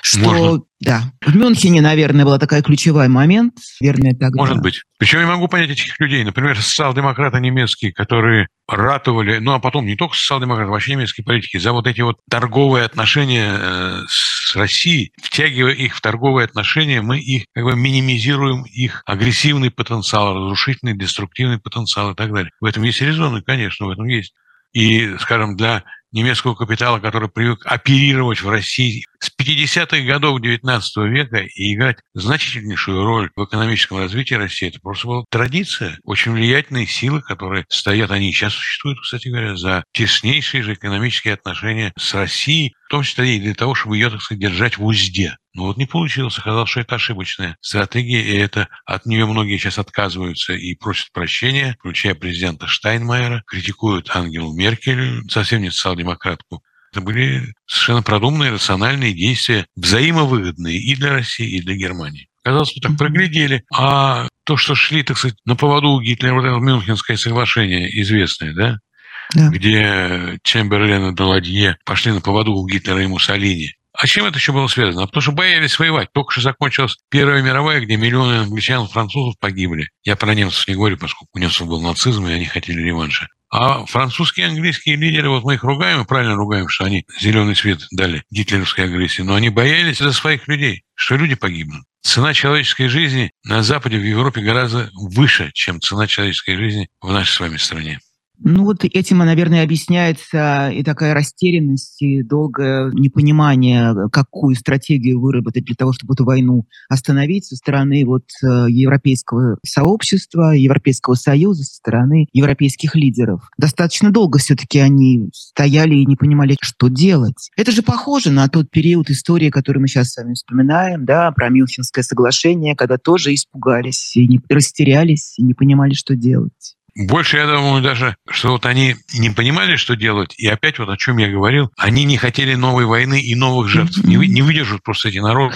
S1: Что Можно. Да. В Мюнхене, наверное, была такая ключевой момент, верно, тогда.
S2: Может быть. Причем я могу понять этих людей. Например, социал-демократы немецкие, которые ратовали, ну а потом не только социал-демократы, вообще немецкие политики, за вот эти вот торговые отношения э, с Россией, втягивая их в торговые отношения, мы их как бы минимизируем их агрессивный потенциал, разрушительный, деструктивный потенциал и так далее. В этом есть резоны, конечно, в этом есть. И, скажем, для немецкого капитала, который привык оперировать в России с 50-х годов XIX века и играть значительнейшую роль в экономическом развитии России. Это просто была традиция. Очень влиятельные силы, которые стоят, они сейчас существуют, кстати говоря, за теснейшие же экономические отношения с Россией, в том числе и для того, чтобы ее, так сказать, держать в узде. Но вот не получилось. Оказалось, что это ошибочная стратегия, и это от нее многие сейчас отказываются и просят прощения, включая президента Штайнмайера, критикуют Ангелу Меркель, совсем не социал-демократку. Это были совершенно продуманные, рациональные действия, взаимовыгодные и для России, и для Германии. Казалось, что так проглядели. А то, что шли, так сказать, на поводу у Гитлера, вот это Мюнхенское соглашение известное, да, да. где Чемберлен и Даладье пошли на поводу у Гитлера и Муссолини. А чем это еще было связано? Потому что боялись воевать. Только что закончилась Первая мировая, где миллионы англичан и французов погибли. Я про немцев не говорю, поскольку у немцев был нацизм, и они хотели реванша. А французские и английские лидеры, вот мы их ругаем, и правильно ругаем, что они зеленый свет дали гитлеровской агрессии, но они боялись за своих людей, что люди погибнут. Цена человеческой жизни на Западе, в Европе гораздо выше, чем цена человеческой жизни в нашей с вами стране.
S1: Ну вот этим, наверное, объясняется и такая растерянность, и долгое непонимание, какую стратегию выработать для того, чтобы эту войну остановить со стороны вот э, европейского сообщества, Европейского союза, со стороны европейских лидеров. Достаточно долго все-таки они стояли и не понимали, что делать. Это же похоже на тот период истории, который мы сейчас с вами вспоминаем, да, про Мюнхенское соглашение, когда тоже испугались и не растерялись, и не понимали, что делать.
S2: Больше, я думаю, даже, что вот они не понимали, что делать, и опять вот о чем я говорил, они не хотели новой войны и новых жертв. Не, не выдержат просто эти народы.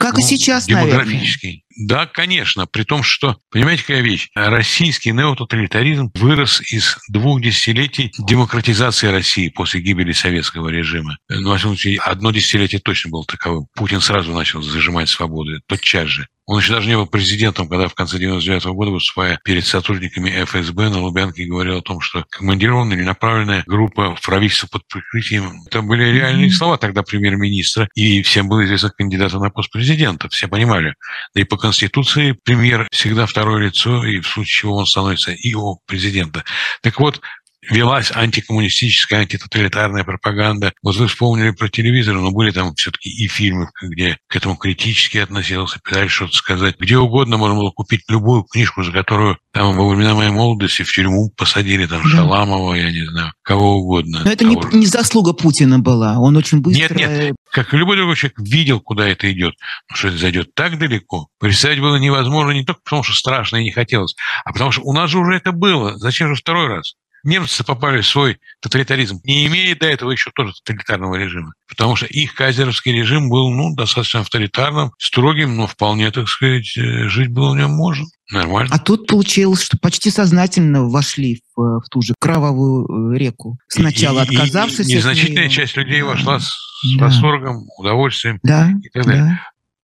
S1: Как ну, и сейчас,
S2: демографический. Наверное. Да, конечно. При том, что, понимаете, какая вещь? Российский неототалитаризм вырос из двух десятилетий демократизации России после гибели советского режима. Ну, во всяком случае, одно десятилетие точно было таковым. Путин сразу начал зажимать свободы, тотчас же. Он еще даже не был президентом, когда в конце 99 -го года, выступая перед сотрудниками ФСБ на Лубянке, говорил о том, что командированная или направленная группа в правительство под прикрытием. Это были реальные слова тогда премьер-министра, и всем было известно кандидата на пост президента. Все понимали. Да и по Конституции премьер всегда второе лицо, и в случае чего он становится и о президента. Так вот, велась антикоммунистическая, антитоталитарная пропаганда. Вот вы вспомнили про телевизор, но были там все-таки и фильмы, где к этому критически относился, пытались что-то сказать. Где угодно можно было купить любую книжку, за которую там во времена моей молодости в тюрьму посадили там да. Шаламова, я не знаю, кого угодно.
S1: Но это не, не заслуга Путина была, он очень быстро...
S2: Нет, нет, как любой другой человек видел, куда это идет. Но что это зайдет так далеко, представить было невозможно не только потому, что страшно и не хотелось, а потому что у нас же уже это было. Зачем же второй раз? Немцы попали в свой тоталитаризм, не имея до этого еще тоже тоталитарного режима. Потому что их кайзеровский режим был ну, достаточно авторитарным, строгим, но вполне, так сказать, э, жить было в нем можно. Нормально.
S1: А тут получилось, что почти сознательно вошли в, в ту же кровавую э, реку. Сначала и, отказавшись
S2: и, и, Незначительная от часть людей вошла с, да. восторгом, удовольствием
S1: да, и так далее. Да.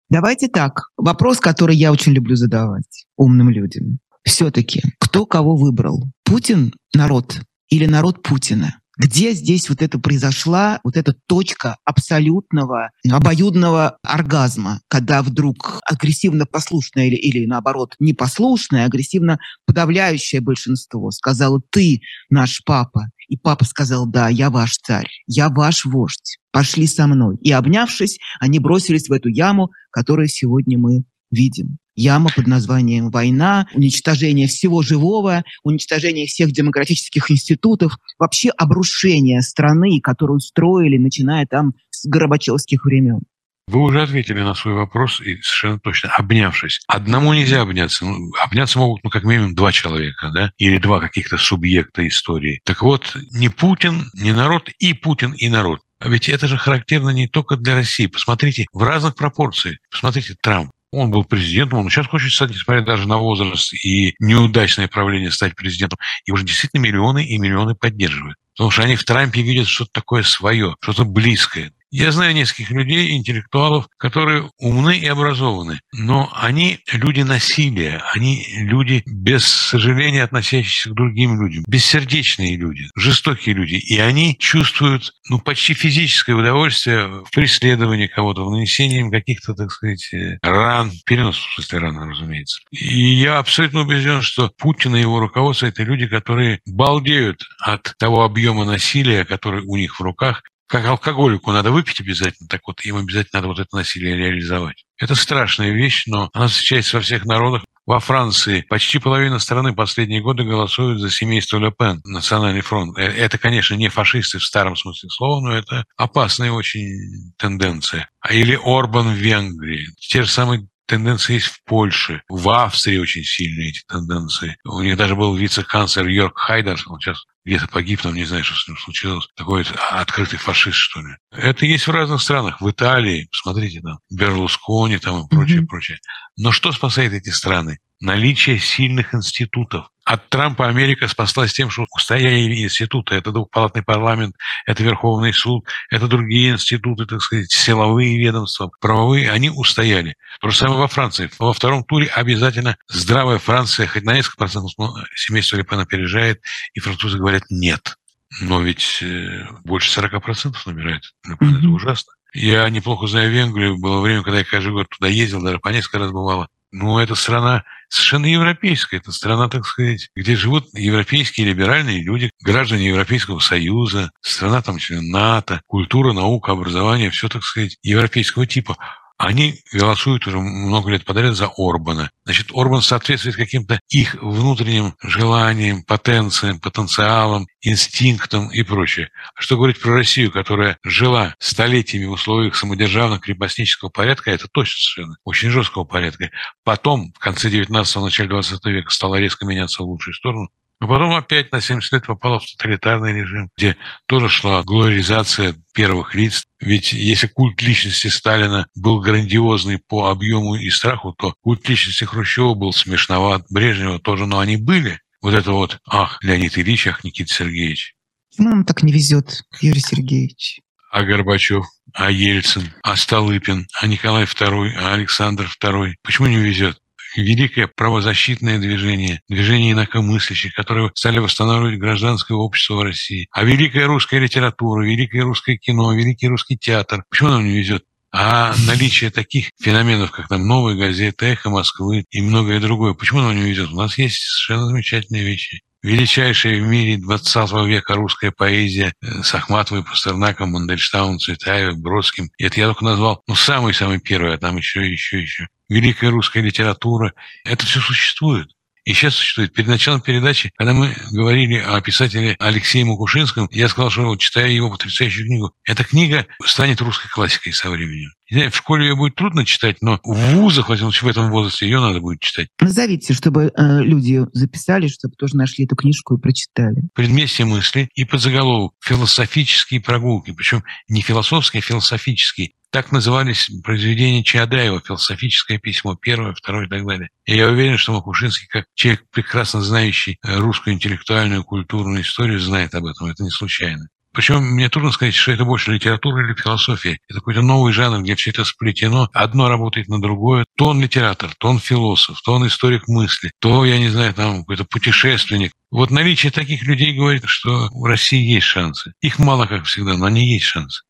S1: Давайте так. Вопрос, который я очень люблю задавать умным людям все-таки кто кого выбрал? Путин народ или народ Путина? Где здесь вот это произошла, вот эта точка абсолютного, обоюдного оргазма, когда вдруг агрессивно послушное или, или наоборот непослушное, агрессивно подавляющее большинство сказало «ты наш папа», и папа сказал «да, я ваш царь, я ваш вождь, пошли со мной». И обнявшись, они бросились в эту яму, которую сегодня мы видим яма под названием «Война», уничтожение всего живого, уничтожение всех демократических институтов, вообще обрушение страны, которую строили, начиная там с Горбачевских времен.
S2: Вы уже ответили на свой вопрос, и совершенно точно, обнявшись. Одному нельзя обняться. Ну, обняться могут, ну, как минимум, два человека, да, или два каких-то субъекта истории. Так вот, не Путин, не народ, и Путин, и народ. А ведь это же характерно не только для России. Посмотрите, в разных пропорциях. Посмотрите, Трамп. Он был президентом, он сейчас хочет стать, несмотря даже на возраст и неудачное правление, стать президентом. И уже действительно миллионы и миллионы поддерживают. Потому что они в Трампе видят что-то такое свое, что-то близкое. Я знаю нескольких людей, интеллектуалов, которые умны и образованы, но они люди насилия, они люди без сожаления относящиеся к другим людям, бессердечные люди, жестокие люди, и они чувствуют ну, почти физическое удовольствие в преследовании кого-то, в нанесении им каких-то, так сказать, э, ран, перенос, в смысле разумеется. И я абсолютно убежден, что Путин и его руководство – это люди, которые балдеют от того объема насилия, который у них в руках, как алкоголику надо выпить обязательно, так вот им обязательно надо вот это насилие реализовать. Это страшная вещь, но она встречается во всех народах. Во Франции почти половина страны последние годы голосуют за семейство Ле Пен, Национальный фронт. Э, это, конечно, не фашисты в старом смысле слова, но это опасная очень тенденция. А или Орбан в Венгрии. Те же самые тенденции есть в Польше, в Австрии очень сильные эти тенденции. У них даже был вице-канцлер Йорк Хайдер, он сейчас где-то погиб, там не знаю, что с ним случилось. Такой открытый фашист, что ли. Это есть в разных странах. В Италии, посмотрите, там, Берлускони там и прочее, mm-hmm. прочее. Но что спасает эти страны? Наличие сильных институтов. От Трампа Америка спаслась тем, что устояли институты. Это двухпалатный парламент, это Верховный суд, это другие институты, так сказать, силовые ведомства, правовые. Они устояли. То же самое во Франции. Во втором туре обязательно здравая Франция, хоть на несколько процентов семейство Лепена опережает, и французы говорят «нет». Но ведь э, больше 40% набирает. Это ужасно. Я неплохо знаю Венгрию. Было время, когда я каждый год туда ездил, даже по несколько раз бывало. Ну, это страна совершенно европейская. Это страна, так сказать, где живут европейские либеральные люди, граждане Европейского Союза, страна там член НАТО, культура, наука, образование, все, так сказать, европейского типа они голосуют уже много лет подряд за Орбана. Значит, Орбан соответствует каким-то их внутренним желаниям, потенциям, потенциалам, инстинктам и прочее. А что говорить про Россию, которая жила столетиями в условиях самодержавного крепостнического порядка, это точно совершенно очень жесткого порядка. Потом, в конце 19-го, начале 20 века стала резко меняться в лучшую сторону. Но потом опять на 70 лет попала в тоталитарный режим, где тоже шла глоризация первых лиц. Ведь если культ личности Сталина был грандиозный по объему и страху, то культ личности Хрущева был смешноват, Брежнева тоже, но они были. Вот это вот, ах, Леонид Ильич, ах, Никита Сергеевич.
S1: Нам так не везет, Юрий Сергеевич.
S2: А Горбачев, а Ельцин, а Столыпин, а Николай II, а Александр II. Почему не везет? Великое правозащитное движение, движение инакомыслящих, которые стали восстанавливать гражданское общество в России. А великая русская литература, великое русское кино, великий русский театр. Почему нам не везет? А наличие таких феноменов, как там «Новая газета», «Эхо Москвы» и многое другое, почему нам не везет? У нас есть совершенно замечательные вещи величайшая в мире 20 века русская поэзия э, с Ахматовой, Пастернаком, Мандельштамом, Цветаевым, Бродским. Это я только назвал, ну, самый-самый первый, а там еще, еще, еще. Великая русская литература. Это все существует и сейчас существует. Перед началом передачи, когда мы говорили о писателе Алексее Макушинском, я сказал, что читая его потрясающую книгу, эта книга станет русской классикой со временем. В школе ее будет трудно читать, но в вузах, в этом возрасте, ее надо будет читать.
S1: Назовите, чтобы э, люди записали, чтобы тоже нашли эту книжку и прочитали.
S2: Предместье мысли и подзаголовок «Философические прогулки». Причем не философские, а философические. Так назывались произведения Чаадаева, философическое письмо, первое, второе и так далее. И я уверен, что Макушинский, как человек, прекрасно знающий русскую интеллектуальную, культурную историю, знает об этом. Это не случайно. Причем мне трудно сказать, что это больше литература или философия. Это какой-то новый жанр, где все это сплетено. Одно работает на другое. То он литератор, то он философ, то он историк мысли, то, я не знаю, там какой-то путешественник. Вот наличие таких людей говорит, что в России есть шансы. Их мало, как всегда, но они есть шансы.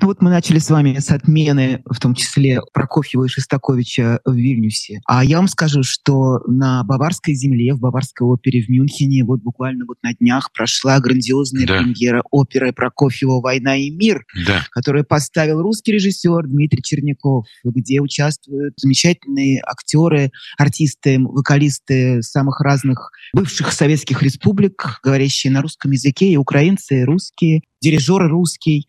S1: Ну вот мы начали с вами с отмены, в том числе Прокофьева и Шестаковича в Вильнюсе. А я вам скажу, что на Баварской земле, в Баварской опере в Мюнхене, вот буквально вот на днях прошла грандиозная да. премьера оперы Прокофьева «Война и мир», да. которую поставил русский режиссер Дмитрий Черняков, где участвуют замечательные актеры, артисты, вокалисты самых разных бывших советских республик, говорящие на русском языке, и украинцы, и русские, дирижеры русский.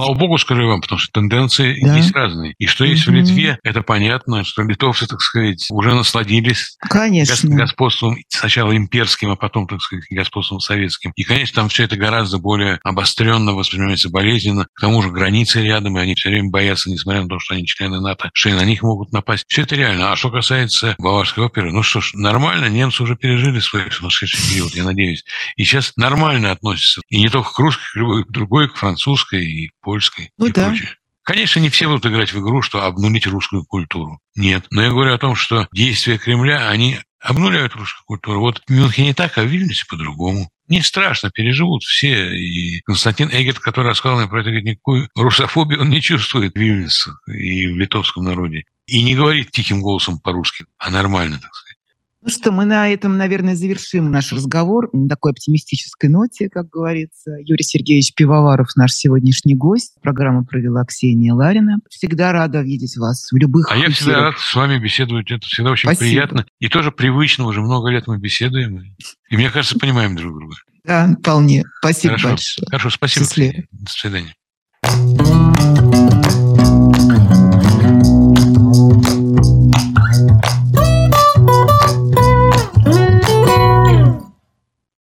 S2: Слава богу, скажу вам, потому что тенденции да. есть разные. И что есть mm-hmm. в Литве, это понятно, что литовцы, так сказать, уже насладились
S1: конечно.
S2: господством сначала имперским, а потом, так сказать, господством советским. И, конечно, там все это гораздо более обостренно воспринимается болезненно. К тому же границы рядом, и они все время боятся, несмотря на то, что они члены НАТО, что и на них могут напасть. Все это реально. А что касается Баварской оперы, ну что ж, нормально, немцы уже пережили свой сумасшедший период, я надеюсь. И сейчас нормально относятся. И не только к русской, к другой, к французской, и польской
S1: ну,
S2: и
S1: да.
S2: прочее. Конечно, не все будут играть в игру, что обнулить русскую культуру. Нет. Но я говорю о том, что действия Кремля, они обнуляют русскую культуру. Вот в Мюнхене так, а в Вильнюсе по-другому. Не страшно, переживут все. И Константин Эгет, который рассказал мне про это, говорит, никакую русофобию он не чувствует в Вильнюсе и в литовском народе. И не говорит тихим голосом по-русски, а нормально, так сказать.
S1: Ну что, мы на этом, наверное, завершим наш разговор на такой оптимистической ноте, как говорится. Юрий Сергеевич Пивоваров, наш сегодняшний гость. Программу провела Ксения Ларина. Всегда рада видеть вас в любых
S2: А я всегда рад с вами беседовать. Это всегда очень Спасибо. приятно. И тоже привычно. Уже много лет мы беседуем. И, мне кажется, понимаем друг друга.
S1: Да, вполне. Спасибо
S2: Хорошо.
S1: большое.
S2: Хорошо, спасибо. Счастливо. До свидания.